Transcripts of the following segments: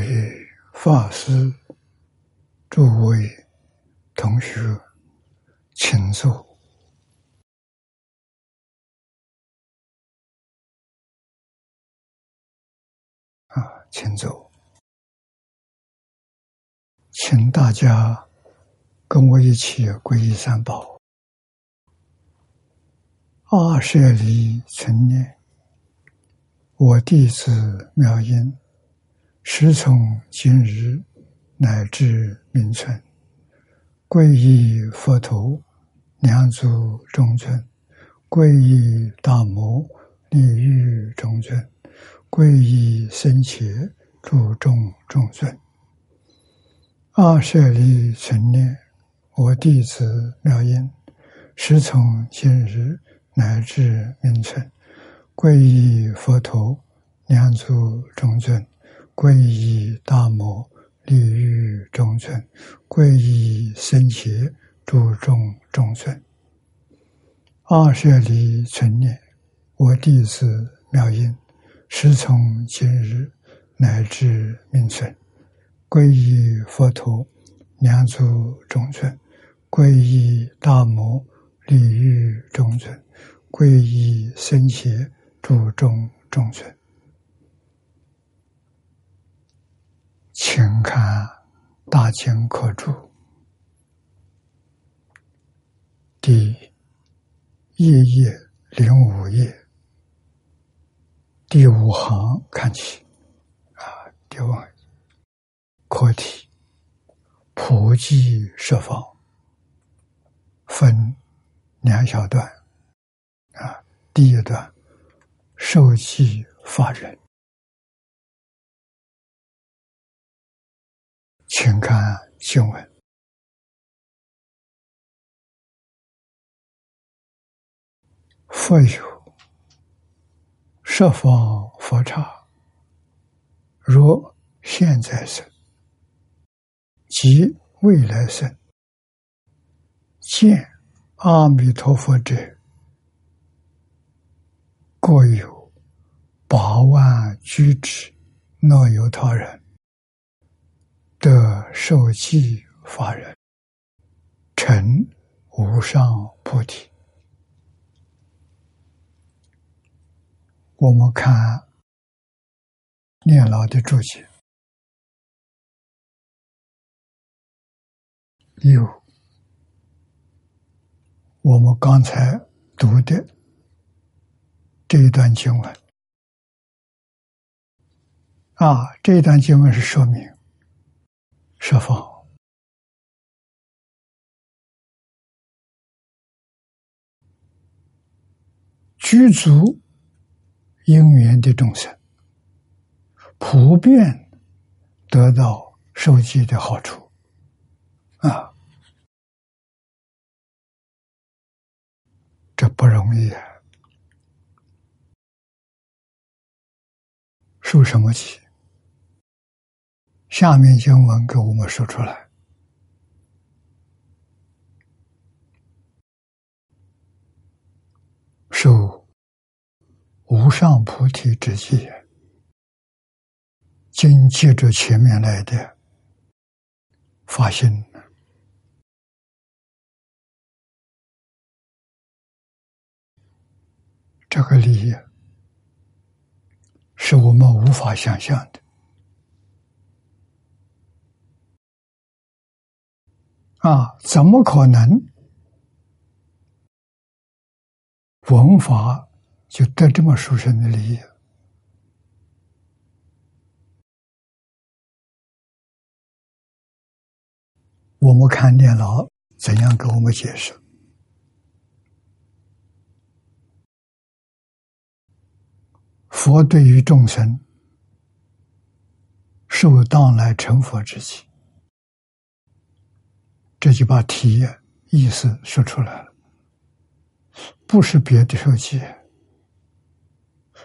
位法师、诸位同学，请坐。啊，请坐，请大家跟我一起皈依三宝。二舍离成念，我弟子妙音。时从今日乃至明存，皈依佛陀、两足中尊；皈依大摩、利欲中尊；皈依僧伽、诸众中尊。阿舍利存念，我弟子妙音，时从今日乃至明存，皈依佛陀、两足中尊。皈依大摩利欲中尊，皈依僧伽诸众中尊。二舍离存念，我弟子妙音，时从今日乃至命存，皈依佛陀两足中尊，皈依大摩利欲中尊，皈依僧伽诸众中尊。请看《大经课注》第一页零五页。第五行看起。啊，第五课题普济设方。分两小段。啊，第一段受记法人。请看经文：佛有十方佛刹，如现在生及未来生，见阿弥陀佛者，各有八万居之，若有他人。得受记法人，成无上菩提。我们看念老的注解，有我们刚才读的这一段经文啊，这一段经文是说明。设法居足因缘的众生，普遍得到受记的好处啊！这不容易啊！受什么气？下面经文给我们说出来：受无上菩提之记，经接着前面来的发心，这个利益是我们无法想象的。啊，怎么可能文法就得这么殊胜的利益？我们看电脑怎样给我们解释？佛对于众生受当来成佛之际。这就把题意思说出来了，不是别的受记，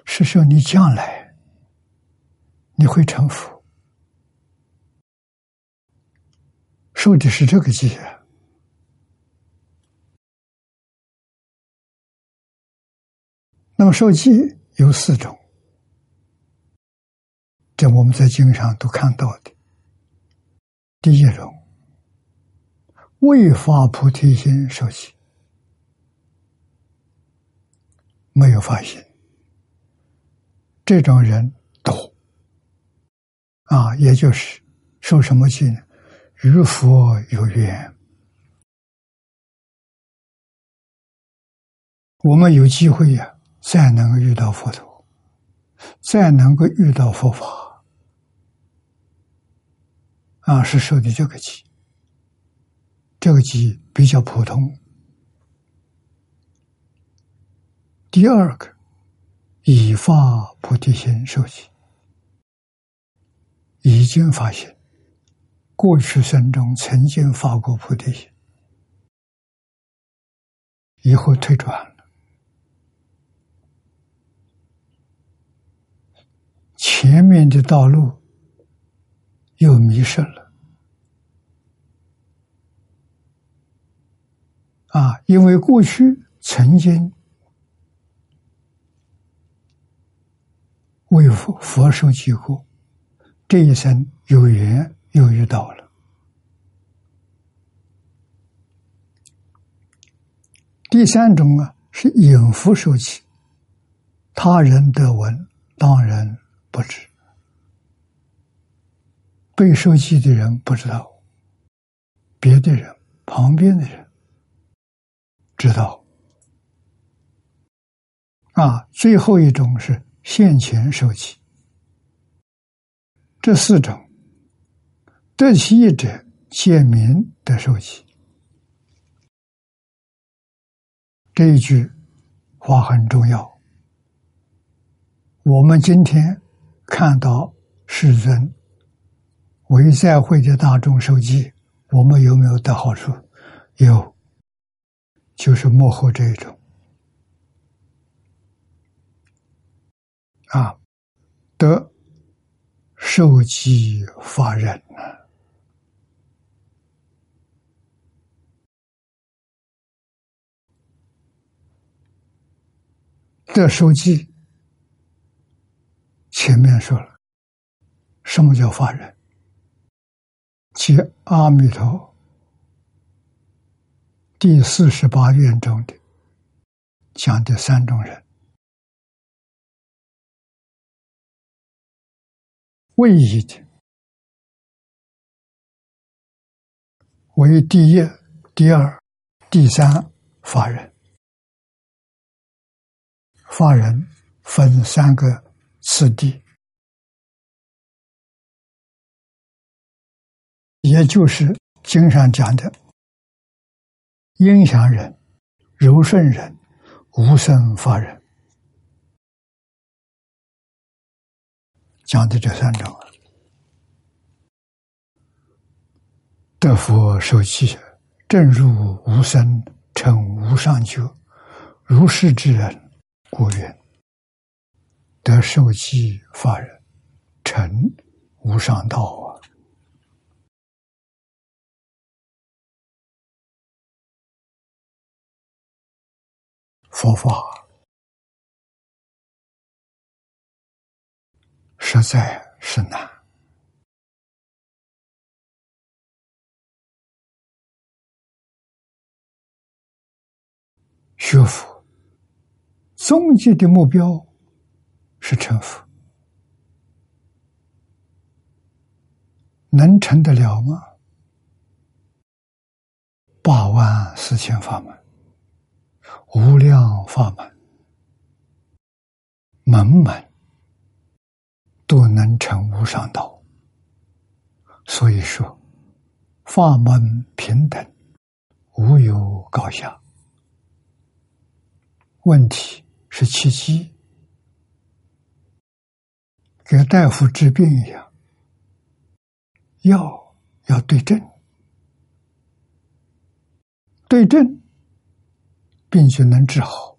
是说你将来你会成佛，受的是这个戒。那么受记有四种，这我们在经上都看到的。第一种，未发菩提心受起，没有发心，这种人多啊，也就是受什么气呢？与佛有缘。我们有机会呀，再能够遇到佛陀，再能够遇到佛法，啊，是受的这个气。这个机比较普通。第二个，已发菩提心受记，已经发现过去生中曾经发过菩提心，以后退转。前面的道路又迷失了啊！因为过去曾经为佛佛受记过，这一生有缘又遇到了。第三种啊，是隐伏受记，他人得闻，当然。不知被受记的人不知道，别的人旁边的人知道。啊，最后一种是现前受记。这四种得其一者，见民得受记。这一句话很重要。我们今天。看到世尊为在会的大众受记，我们有没有得好处？有，就是幕后这一种啊，得受记法忍呢，得受记。前面说了，什么叫法人？即阿弥陀第四十八愿中的讲的三种人：唯一的为第一、第二、第三法人。法人分三个。次第，也就是经上讲的阴阳人、柔顺人、无生法人，讲的这三种啊。得佛受记，正入无生，成无上觉，如是之人，故曰。得受记法人，成无上道佛法实在是难。学佛终极的目标。是成佛，能成得了吗？八万四千法门，无量法门，门门都能成无上道。所以说，法门平等，无有高下。问题是契机。给大夫治病一样，药要对症，对症，病就能治好。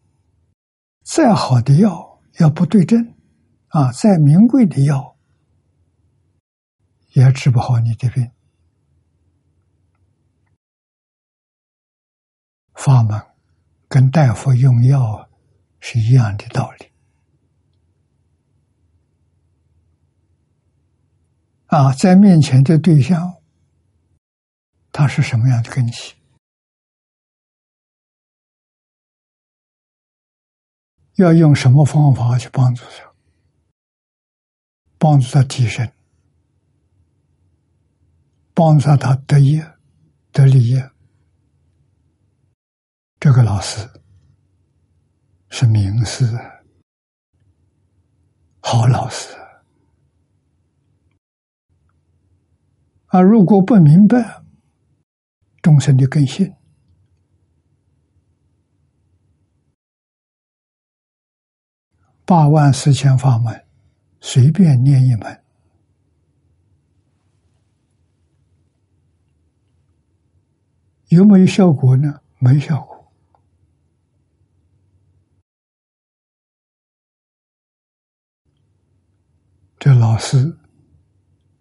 再好的药要不对症，啊，再名贵的药也治不好你的病。法门跟大夫用药是一样的道理。啊，在面前的对象，他是什么样的根基？要用什么方法去帮助他？帮助他提升，帮助他得业、得利业。这个老师是名师，好老师。啊，如果不明白众生的根性。八万四千法门，随便念一门，有没有效果呢？没效果。这老师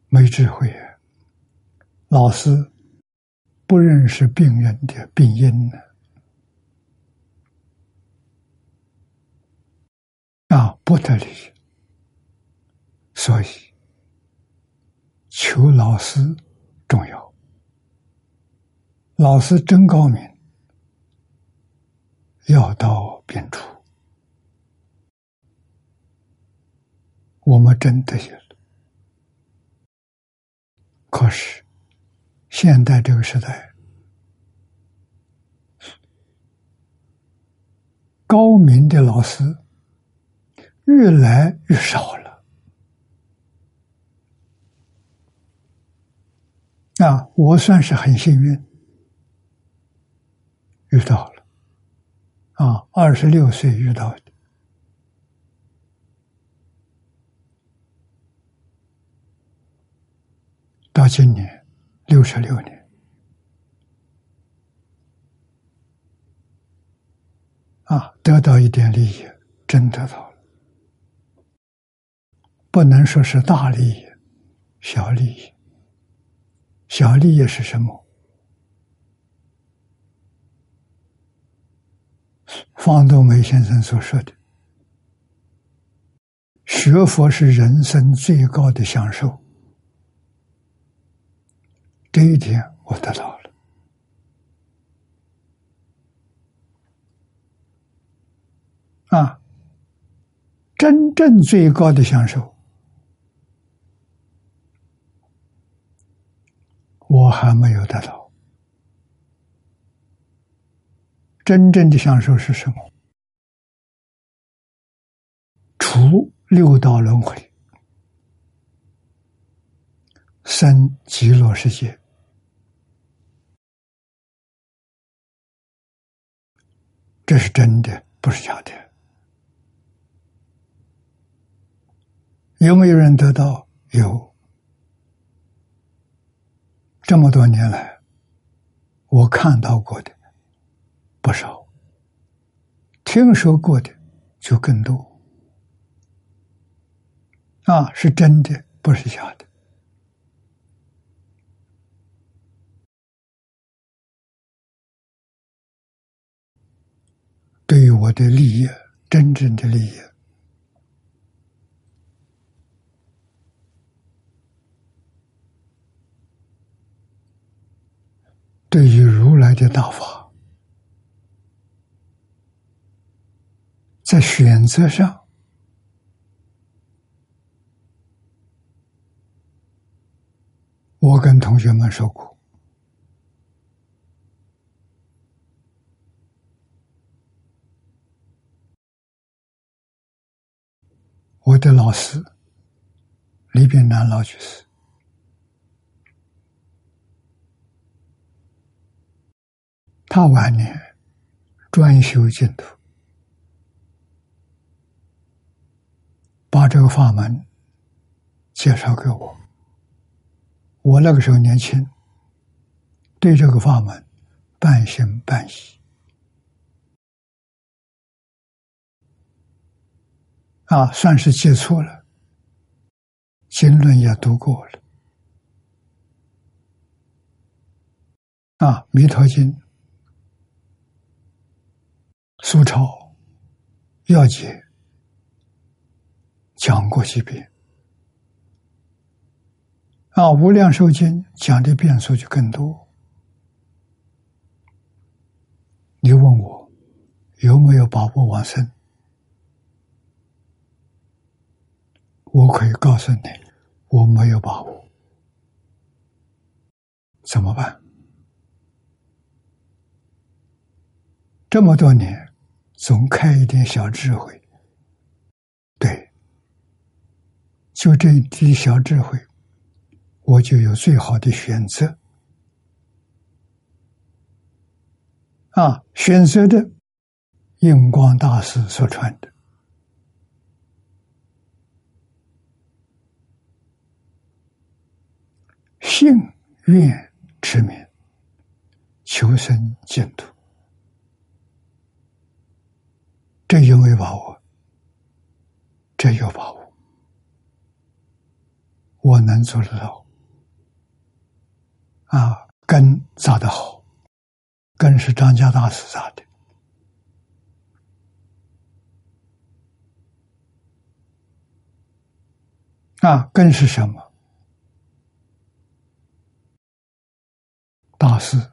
没智慧啊，老师不认识病人的病因呢。啊，不得力，所以求老师重要。老师真高明，药到病除。我们真的有了，可是现代这个时代，高明的老师。越来越少了啊！我算是很幸运遇到了啊，二十六岁遇到的，到今年六十六年啊，得到一点利益，真得到了。不能说是大利益，小利益。小利益是什么？方东梅先生所说的，学佛是人生最高的享受。这一点我得到了。啊，真正最高的享受。我还没有得到真正的享受是什么？除六道轮回，生极乐世界，这是真的，不是假的。有没有人得到？有。这么多年来，我看到过的不少，听说过的就更多。啊，是真的，不是假的。对于我的利益，真正的利益。对于如来的大法，在选择上，我跟同学们说过，我的老师李炳南老居士。他晚年专修净土，把这个法门介绍给我。我那个时候年轻，对这个法门半信半疑，啊，算是接触了，经论也读过了，啊，《弥陀经》。苏超要解讲过几遍啊，无量寿经讲的变数就更多。你问我有没有把握往生？我可以告诉你，我没有把握。怎么办？这么多年，总开一点小智慧，对，就这一滴小智慧，我就有最好的选择。啊，选择的印光大师所传的，信愿持名，求生净土。这有没有把握？这有把握，我能做得到。啊，根扎得好，根是张家大师扎的。啊，根是什么？大师，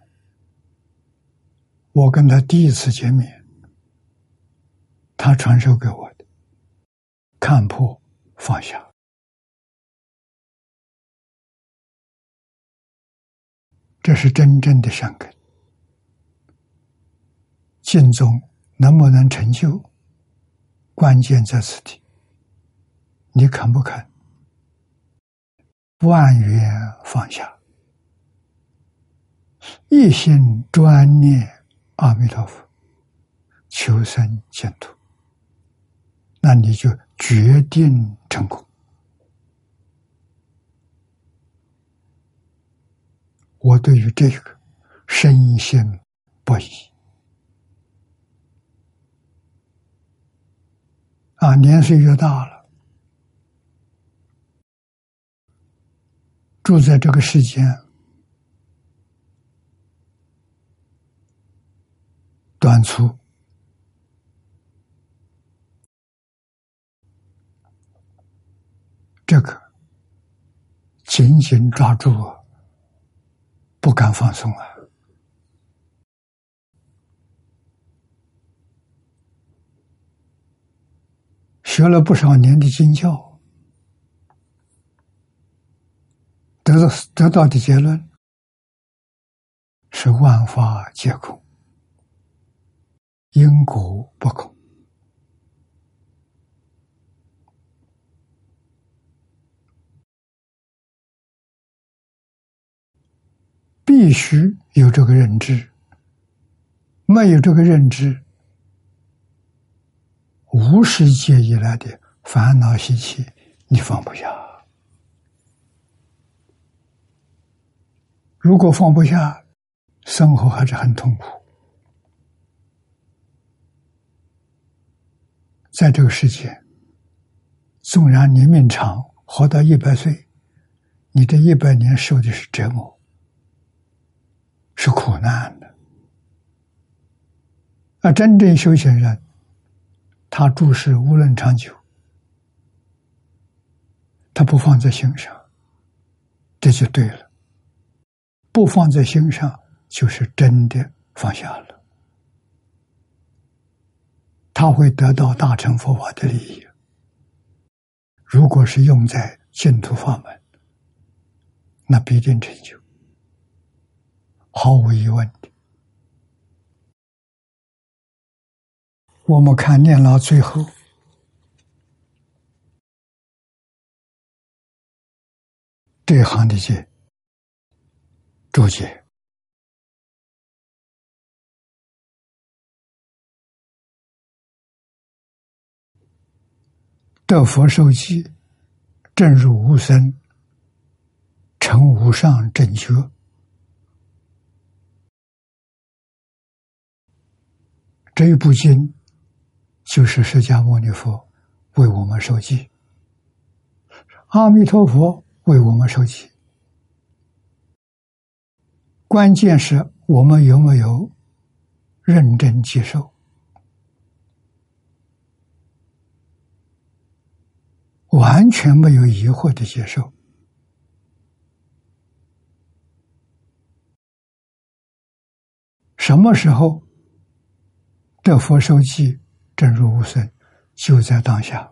我跟他第一次见面。他传授给我的，看破放下，这是真正的善根。净宗能不能成就，关键在此地。你肯不肯？万缘放下，一心专念阿弥陀佛，求生净土。那你就决定成功。我对于这个深信不疑。啊，年岁越大了，住在这个世间短促。这个紧紧抓住，不敢放松啊！学了不少年的经教，得到得到的结论是万法皆空，因果不空。必须有这个认知，没有这个认知，无世界以来的烦恼习气，你放不下。如果放不下，生活还是很痛苦。在这个世界，纵然你命长，活到一百岁，你这一百年受的是折磨。是苦难的，而真正修行人，他注视无论长久，他不放在心上，这就对了。不放在心上，就是真的放下了，他会得到大乘佛法的利益。如果是用在净土法门，那必定成就。毫无疑问。的，我们看念老最后。这行的解注解，得佛受记，正入无生，成无上正觉。这一部经就是释迦牟尼佛为我们受记，阿弥陀佛为我们受记。关键是我们有没有认真接受。完全没有疑惑的接受，什么时候得佛受记，正如无生，就在当下，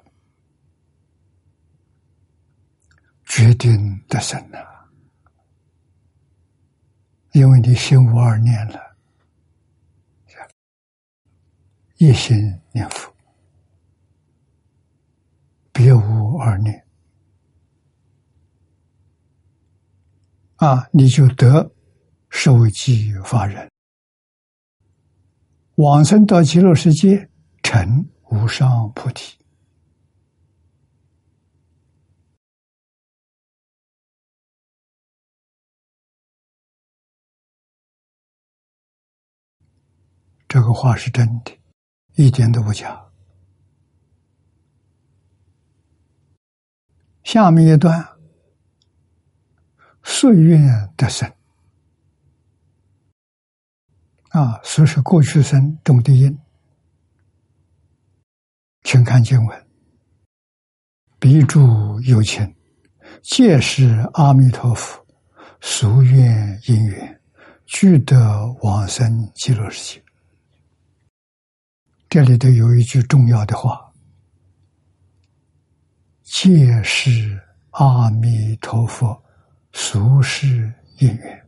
决定得生了，因为你心无二念了，一心念佛，别无二念。啊，你就得受记法人，往生到极乐世界，成无上菩提。这个话是真的，一点都不假。下面一段。岁月的生啊，说是过去生中的因，请看经文：彼诸有情，皆是阿弥陀佛俗愿因缘，具得往生极乐世界。这里头有一句重要的话：皆是阿弥陀佛。俗世因缘，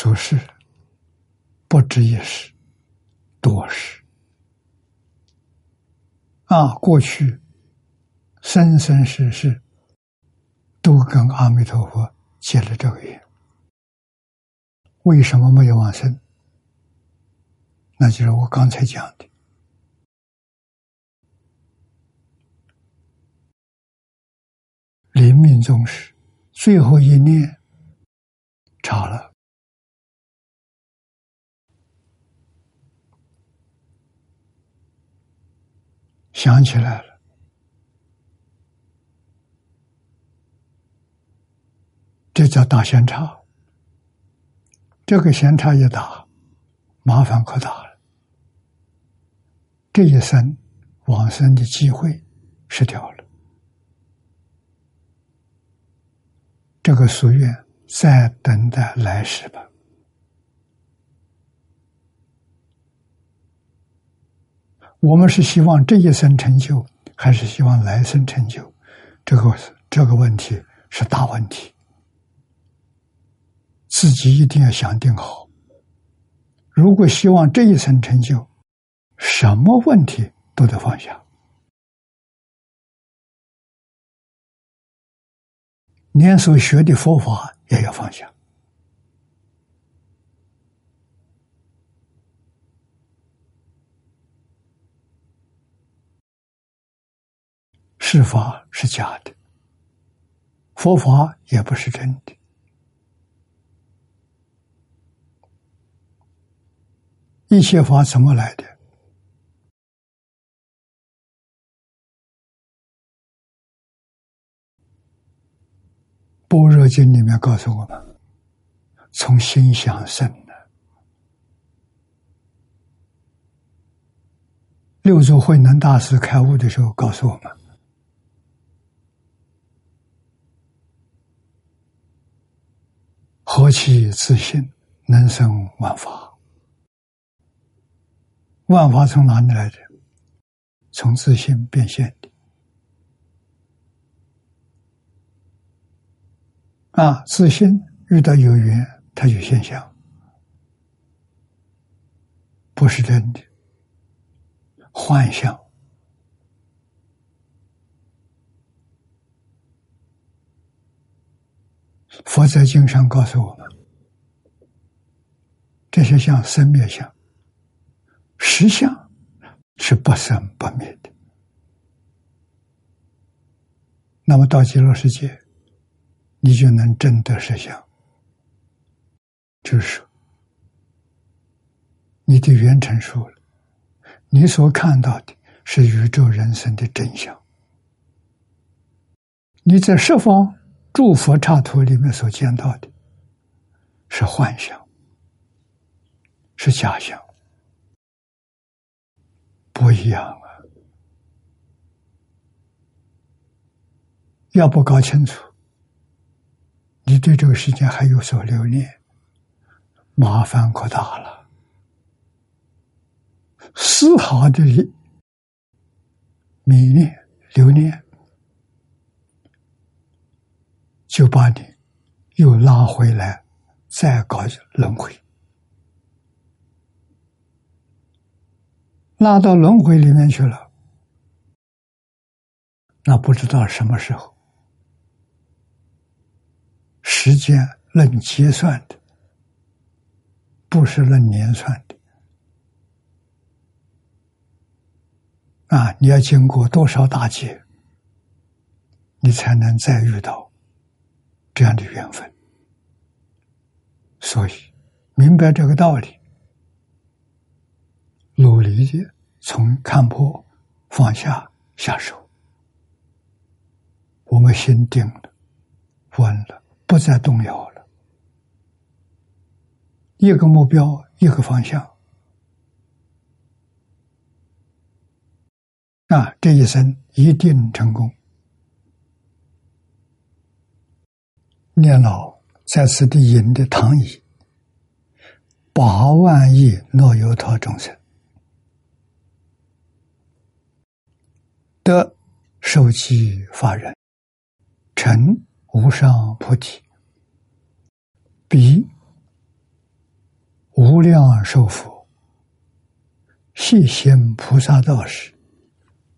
俗世不止一时，多时啊！过去生生世世都跟阿弥陀佛结了这个缘，为什么没有往生？那就是我刚才讲的。临命终时，最后一念差了，想起来了，这叫大闲差。这个闲差一大，麻烦可大了。这一生往生的机会失掉了。这个夙愿，再等待来世吧。我们是希望这一生成就，还是希望来生成就？这个这个问题是大问题，自己一定要想定好。如果希望这一生成就，什么问题都得放下。连所学的佛法也要放下，是法是假的，佛法也不是真的，一切法怎么来的？《般若经》里面告诉我们：“从心想生的。”六祖慧能大师开悟的时候告诉我们：“何其自信，能生万法。万法从哪里来的？从自信变现的。”啊，自信遇到有缘，它就现象，不是真的，幻象。佛在经上告诉我们，这些像生灭相，实相是不生不灭的。那么到极乐世界。你就能证得实相，就是你的缘成熟了，你所看到的是宇宙人生的真相。你在十方诸佛刹土里面所见到的，是幻想，是假象，不一样啊！要不搞清楚。你对这个世界还有所留恋，麻烦可大了。丝毫的迷恋、留恋，就把你又拉回来，再搞轮回，拉到轮回里面去了。那不知道什么时候。时间论结算的，不是论年算的。啊，你要经过多少大劫，你才能再遇到这样的缘分？所以，明白这个道理，努力的从看破、放下、下手，我们心定了，稳了。不再动摇了，一个目标，一个方向，啊，这一生一定成功。念老在此地引的唐译，八万亿诺由他众生。得受其法人。成。无上菩提，彼无量寿佛，细心菩萨道士，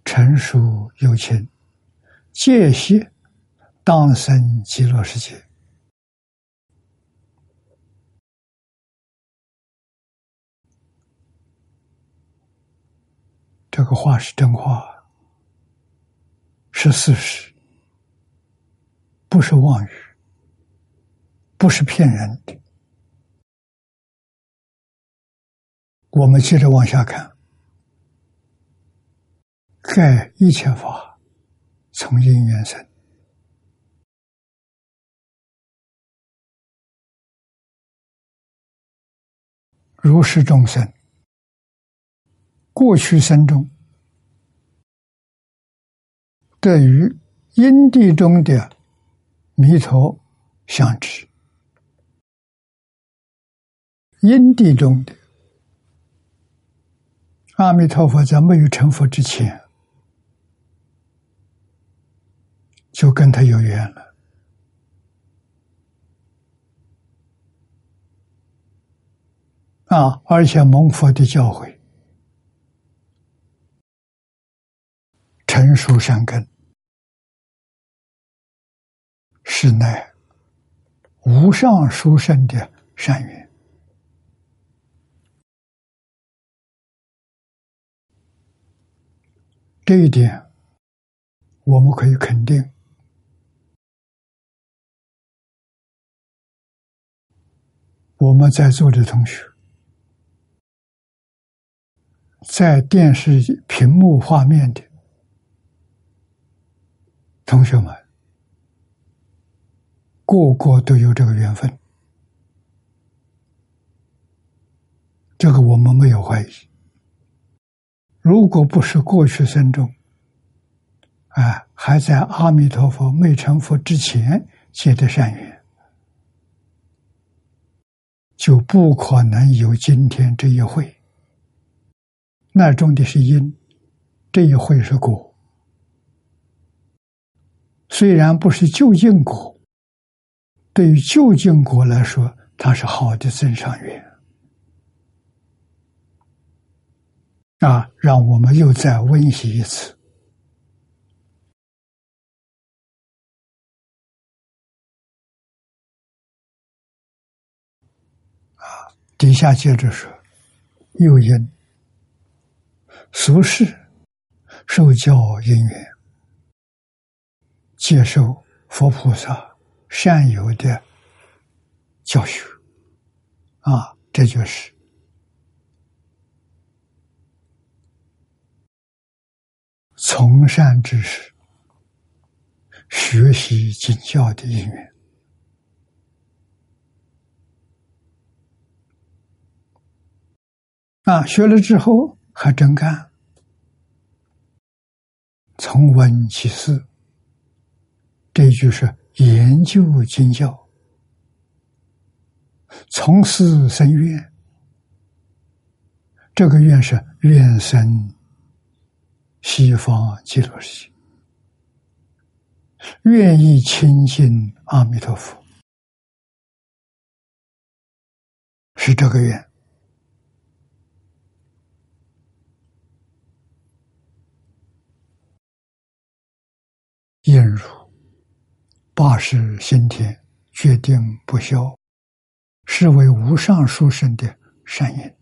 成熟有情，戒息当生极乐世界。这个话是真话，是事实。不是妄语，不是骗人的。我们接着往下看，盖一切法从因缘生，如是众生，过去生中对于因地中的。弥陀相知，因地中的阿弥陀佛，在没有成佛之前，就跟他有缘了啊！而且蒙佛的教诲，成熟善根。是乃无上殊胜的善缘，这一点我们可以肯定。我们在座的同学，在电视屏幕画面的同学们。个个都有这个缘分，这个我们没有怀疑。如果不是过去生中，啊，还在阿弥陀佛没成佛之前结的善缘，就不可能有今天这一会。那种的是因，这一会是果，虽然不是就近果。对于究竟果来说，它是好的增上缘啊！让我们又再温习一次啊！底下接着说：又因俗世受教因缘，接受佛菩萨。善有的教学啊，这就是从善知识，学习经教的因缘啊。学了之后还真干，从闻起事，这句是。研究经教，从事生愿，这个愿是愿生西方极乐世界，愿意亲近阿弥陀佛，是这个愿。应如八世心田决定不消，是为无上殊胜的善因。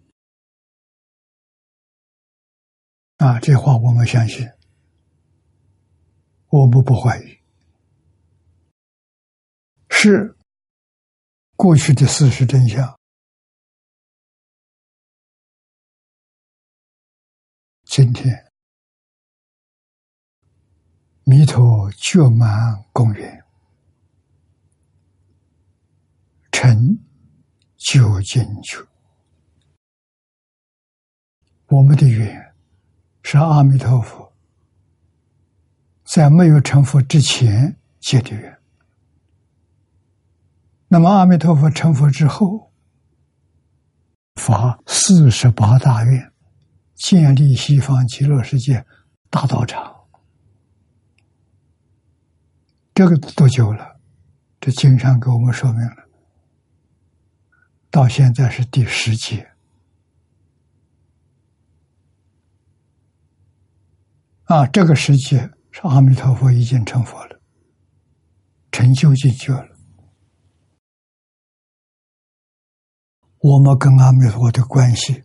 啊，这话我们相信，我们不怀疑，是过去的事实真相。今天。弥陀觉满公园，成就进去。我们的缘是阿弥陀佛在没有成佛之前结的缘。那么阿弥陀佛成佛之后，发四十八大愿，建立西方极乐世界大道场。这个多久了？这经上给我们说明了，到现在是第十节啊！这个时节是阿弥陀佛已经成佛了，成就进去了。我们跟阿弥陀佛的关系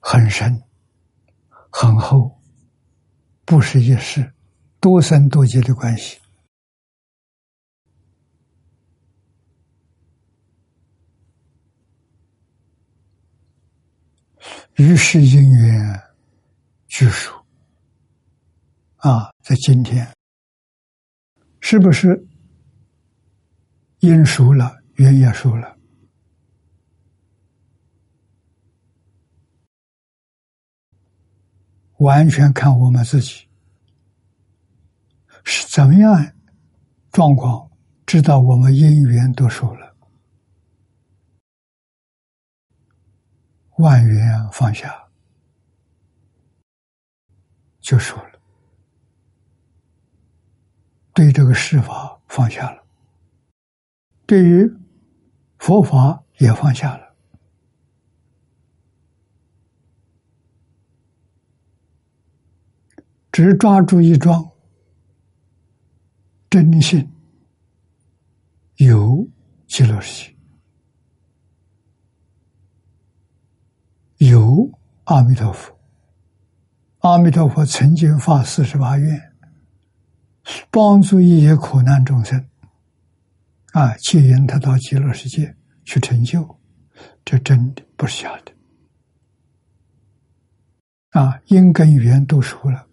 很深、很厚，不是一世。多生多劫的关系，于是因缘具数啊，在今天，是不是因熟了，缘也熟了？完全看我们自己。是怎么样状况？知道我们因缘都熟了，万缘放下。就说了，对这个事法放下了，对于佛法也放下了，只抓住一桩。真心有极乐世界，有阿弥陀佛。阿弥陀佛曾经发四十八愿，帮助一些苦难众生，啊，接引他到极乐世界去成就，这真的不是假的。啊，因跟缘都熟了。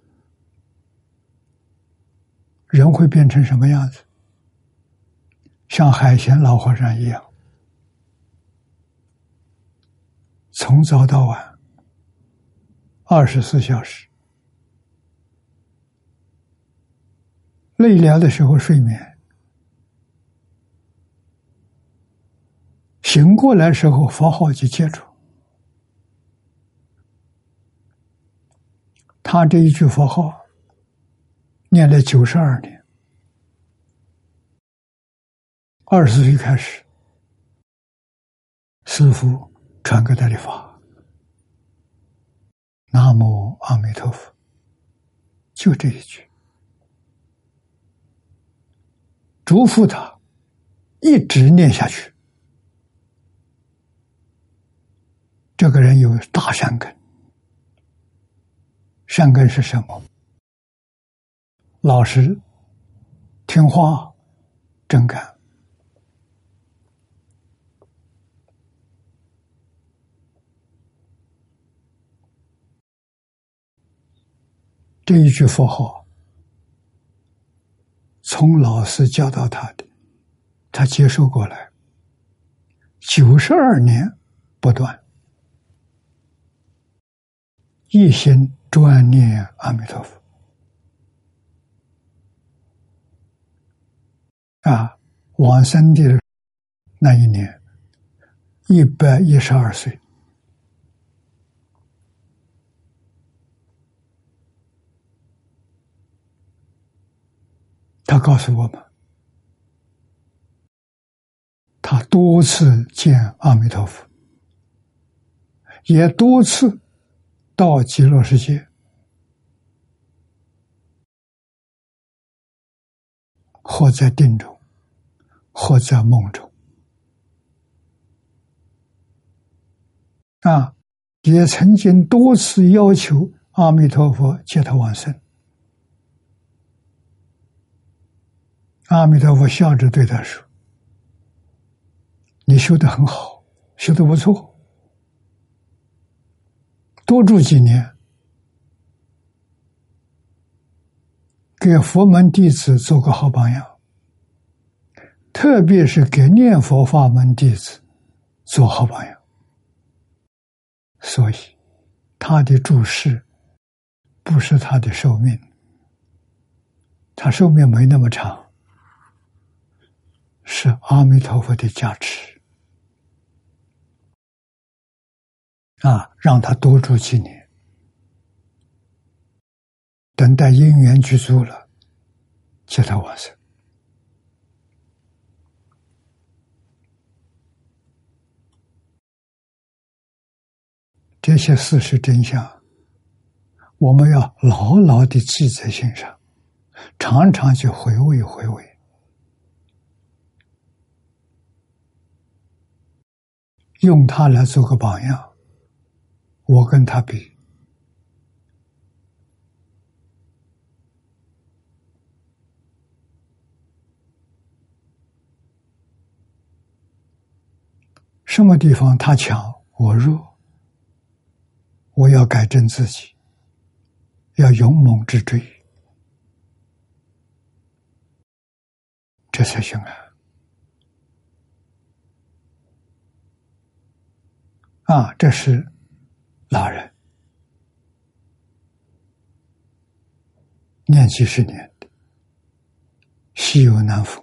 人会变成什么样子？像海贤老和尚一样，从早到晚，二十四小时，累了的时候睡眠，醒过来时候佛号就接触。他这一句佛号。念了九十二年，二十岁开始，师傅传给他的法，南无阿弥陀佛，就这一句，嘱咐他一直念下去。这个人有大善根，善根是什么？老实、听话、真干，这一句佛号，从老师教导他的，他接受过来，九十二年不断，一心专念阿弥陀佛。啊，往生的那一年一百一十二岁。他告诉我们，他多次见阿弥陀佛，也多次到极乐世界，或在定中，或在梦中，啊，也曾经多次要求阿弥陀佛接他往生。阿弥陀佛笑着对他说：“你修的很好，修的不错，多住几年，给佛门弟子做个好榜样，特别是给念佛法门弟子做好榜样。所以，他的住世不是他的寿命，他寿命没那么长。”是阿弥陀佛的加持啊，让他多住几年，等待因缘具足了，接他往生。这些事实真相，我们要牢牢的记在心上，常常去回味回味。用他来做个榜样，我跟他比，什么地方他强我弱，我要改正自己，要勇猛直追，这才行啊。啊，这是老人念几十年的，稀有难逢。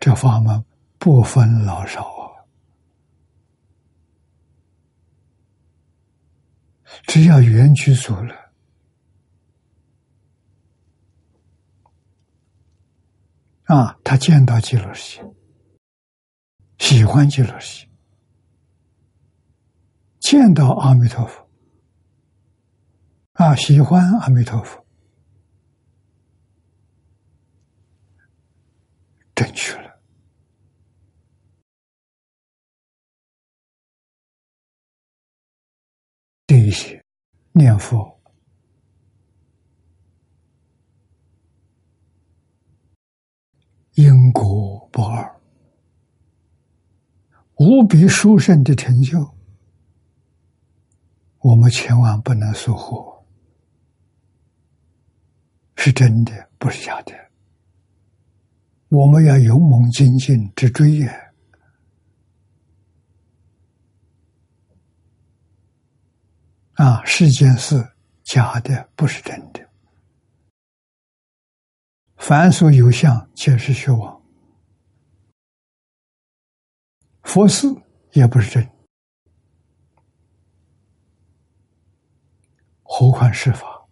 这法门不分老少啊，只要缘具足了，啊，他见到极乐世界。喜欢极乐世界，见到阿弥陀佛啊，喜欢阿弥陀佛，正确了。第一些念佛，因果不二。无比殊胜的成就，我们千万不能疏忽，是真的，不是假的。我们要勇猛精进之追也。啊，世间是假的，不是真的。凡所有相，皆是虚妄。佛寺也不是真，何况是法？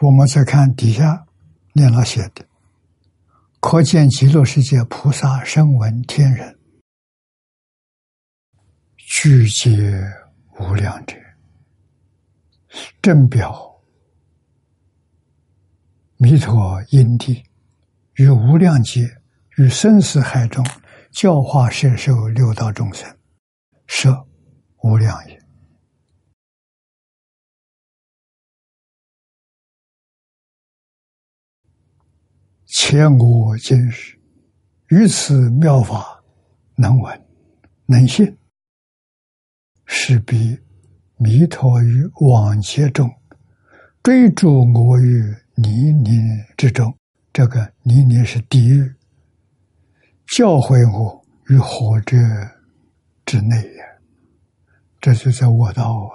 我们再看底下念老写的，可见极乐世界菩萨、声闻、天人，具皆无量者。正表弥陀因地于无量劫与生死海中教化摄受六道众生，设无量也。且我今世于此妙法能闻能信，是必。弥陀于往劫中追逐我于泥泞之中，这个泥泞是地狱，教诲我于火者之内呀，这就在卧道啊。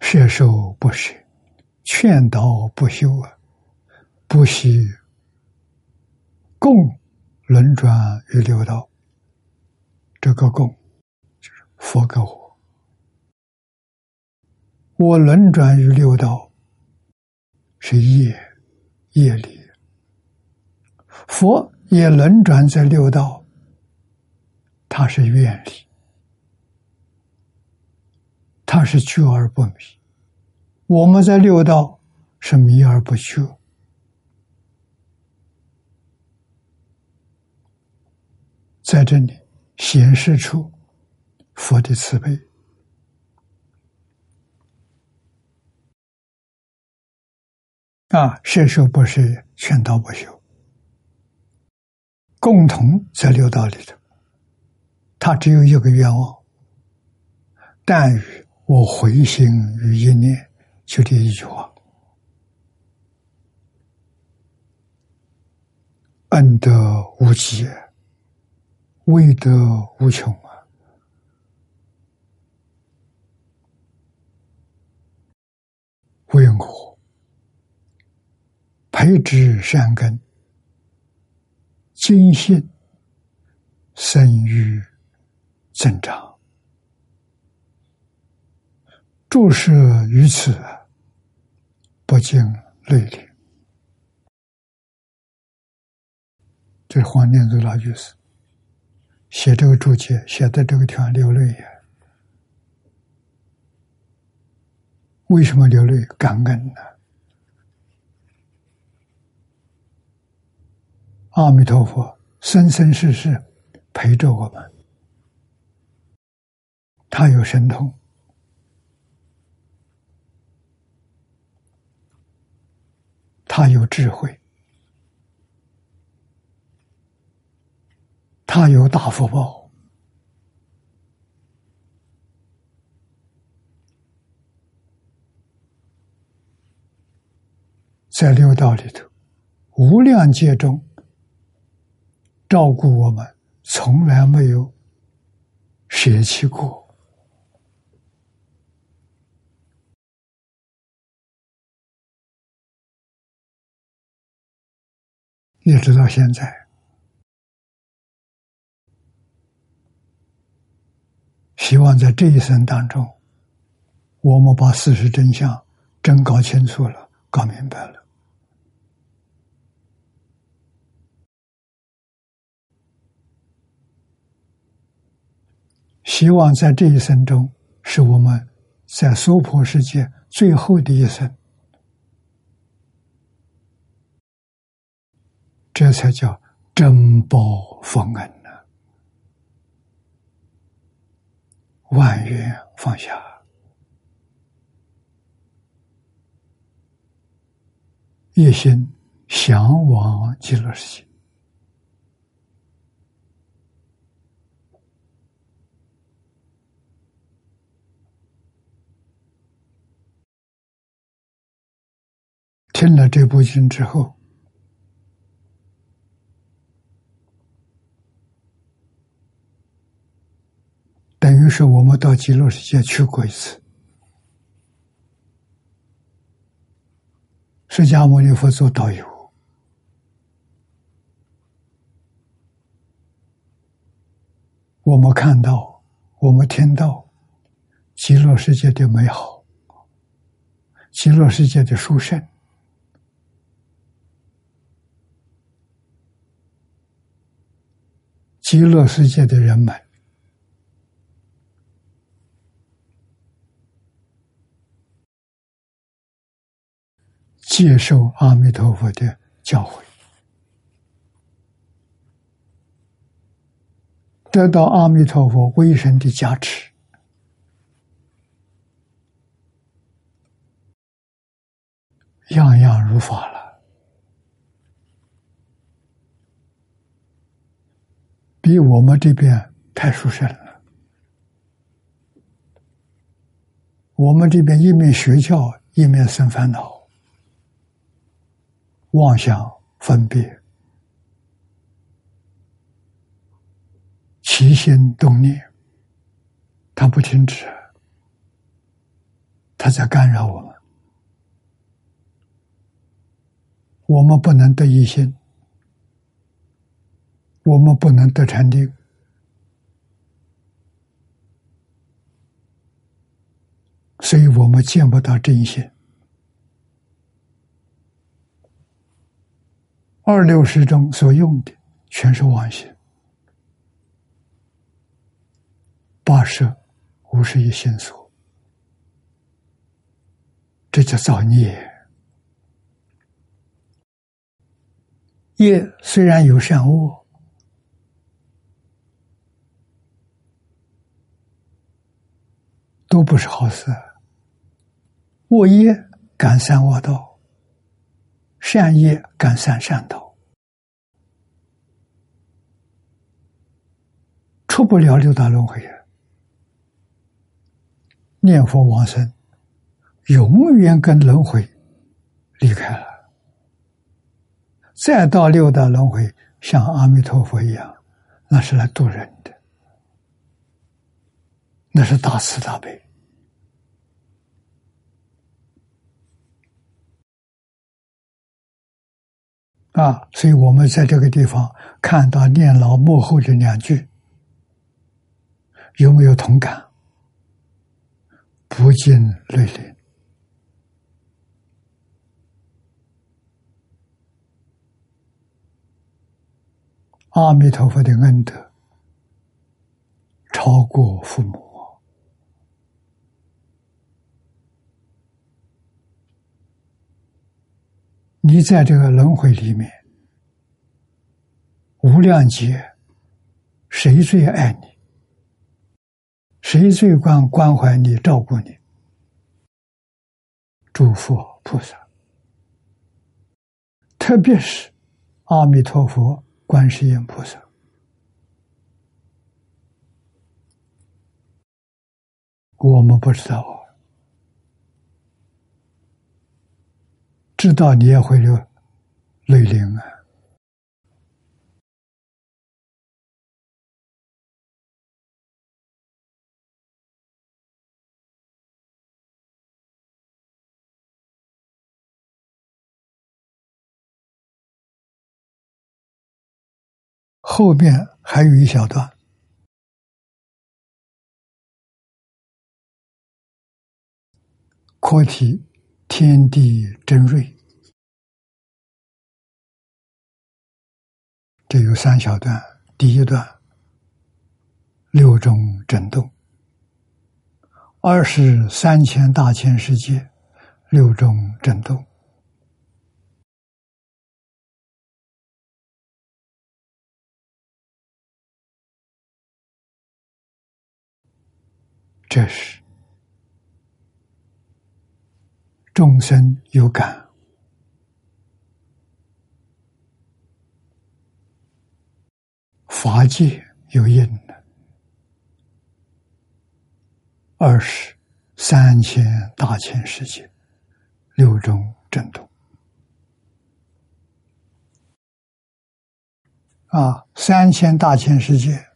摄受不舍，劝导不休啊，不惜共轮转于六道。这个共就是佛跟我，我轮转于六道是业业力，佛也轮转在六道，他是愿力，他是觉而不迷。我们在六道是迷而不觉，在这里显示出佛的慈悲啊，摄受不是劝导不休，共同在六道里头，他只有一个愿望，但与我回心于一念。就这一句话，恩德无极，威德无穷啊！为我培植善根，精信生育增长，注释于此。不禁泪流。这黄念祖老居士写这个注解，写的这个地方流泪呀。为什么流泪？感恩呢？阿弥陀佛，生生世世陪着我们，他有神通。他有智慧，他有大福报，在六道里头，无量劫中照顾我们，从来没有舍弃过。一直到现在，希望在这一生当中，我们把事实真相真搞清楚了、搞明白了。希望在这一生中，是我们在娑婆世界最后的一生。这才叫珍宝奉恩呢，万缘放下，一心向往极乐世界，听了这部经之后。等于是我们到极乐世界去过一次，释迦牟尼佛做导游，我们看到，我们听到极乐世界的美好，极乐世界的殊胜，极乐世界的人们。接受阿弥陀佛的教诲，得到阿弥陀佛威神的加持，样样如法了，比我们这边太殊胜了。我们这边一面学教，一面生烦恼。妄想分别，起心动念，它不停止，它在干扰我们。我们不能得一心，我们不能得禅定，所以我们见不到真心。二六十中所用的全是妄心，八十五十一心所，这叫造孽。业虽然有善恶，都不是好事。恶业感善恶道。善业感善善道，出不了六道轮回。念佛往生，永远跟轮回离开了。再到六道轮回，像阿弥陀佛一样，那是来度人的，那是大慈大悲。啊，所以我们在这个地方看到念老幕后的两句，有没有同感？不禁泪淋。阿弥陀佛的恩德超过父母。你在这个轮回里面，无量劫，谁最爱你？谁最关关怀你、照顾你？诸佛菩萨，特别是阿弥陀佛、观世音菩萨，我们不知道。知道你也会流泪淋啊！后面还有一小段，课题。天地真瑞，这有三小段。第一段，六种震动；二是三千大千世界，六种震动；这是。众生有感，法界有应的。二十三千大千世界，六种震动。啊，三千大千世界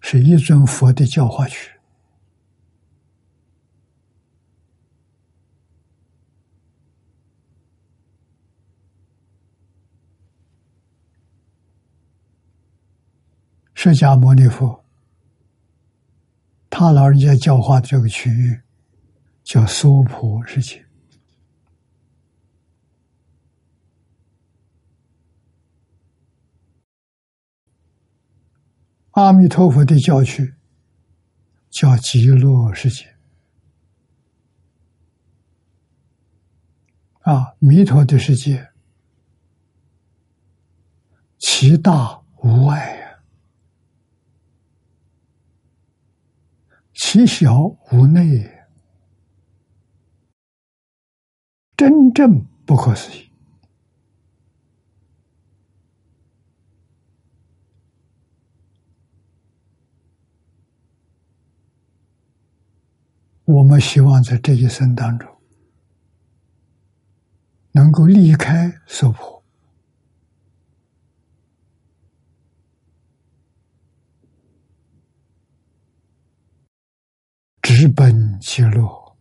是一尊佛的教化区。释迦牟尼佛，他老人家教化的这个区域叫娑婆世界，阿弥陀佛的教区叫极乐世界，啊，弥陀的世界，其大无外。其小无内，真正不可思议。我们希望在这一生当中，能够离开娑婆，日奔极乐，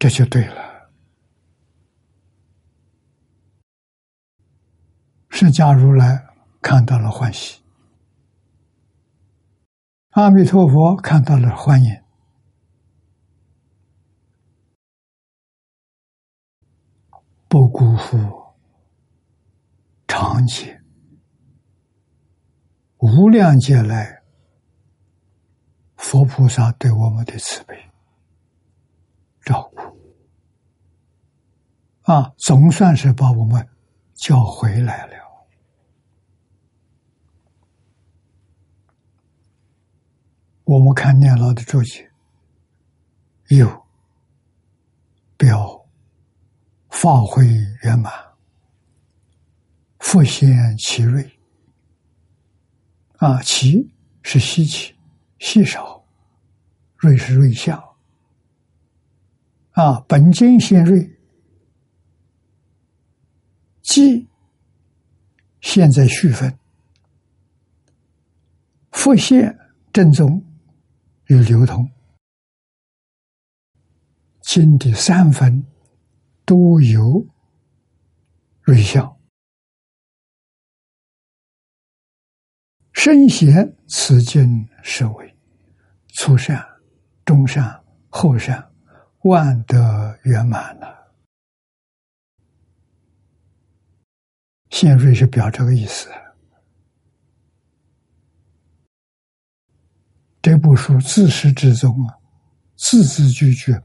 这就对了。释迦如来看到了欢喜，阿弥陀佛看到了欢迎，不辜负长劫、无量劫来。佛菩萨对我们的慈悲照顾啊，总算是把我们叫回来了。我们看念老的注解，有表发挥圆满，复现其瑞啊，其是稀奇。稀少，瑞是瑞相啊！本经先瑞，即现在续分，复现正宗与流通，经的三分都有瑞相，身贤此经是为。初善、中善、后善，万德圆满了。现瑞是表这个意思。这部书自始至终啊，字字句句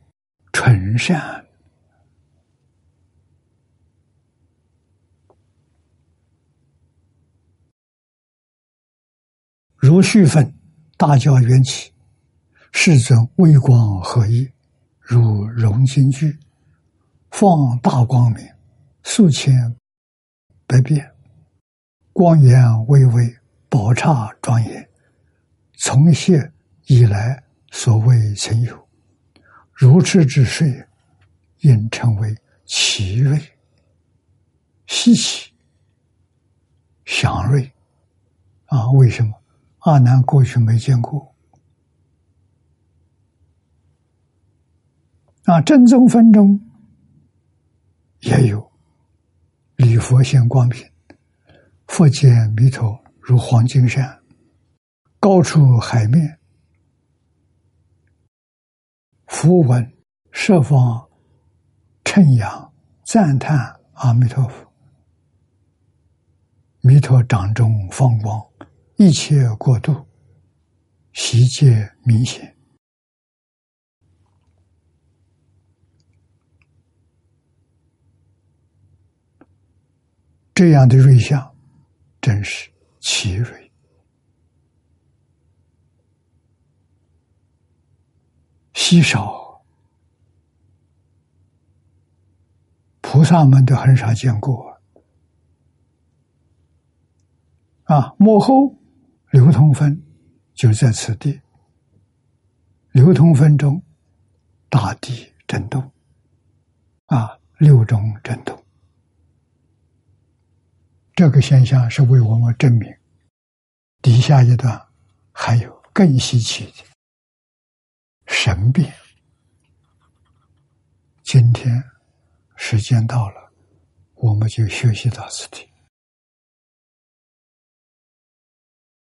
纯善。如续分，大教缘起。世尊微光合一，如融金具，放大光明，数千百变，光源巍巍，宝刹庄严，从现以来所谓曾有，如此之水，应称为奇瑞、稀奇、祥瑞。啊，为什么阿难过去没见过？啊，正宗分中也有礼佛现光品，佛见弥陀如黄金山，高出海面，符文设方称扬赞叹阿弥陀佛，弥陀掌中放光，一切过度，习皆明显。这样的瑞相，真是奇瑞。稀少，菩萨们都很少见过。啊，幕后流通分就在此地，流通分中，大地震动，啊，六种震动。这个现象是为我们证明，底下一段还有更稀奇的神变。今天时间到了，我们就学习到此地。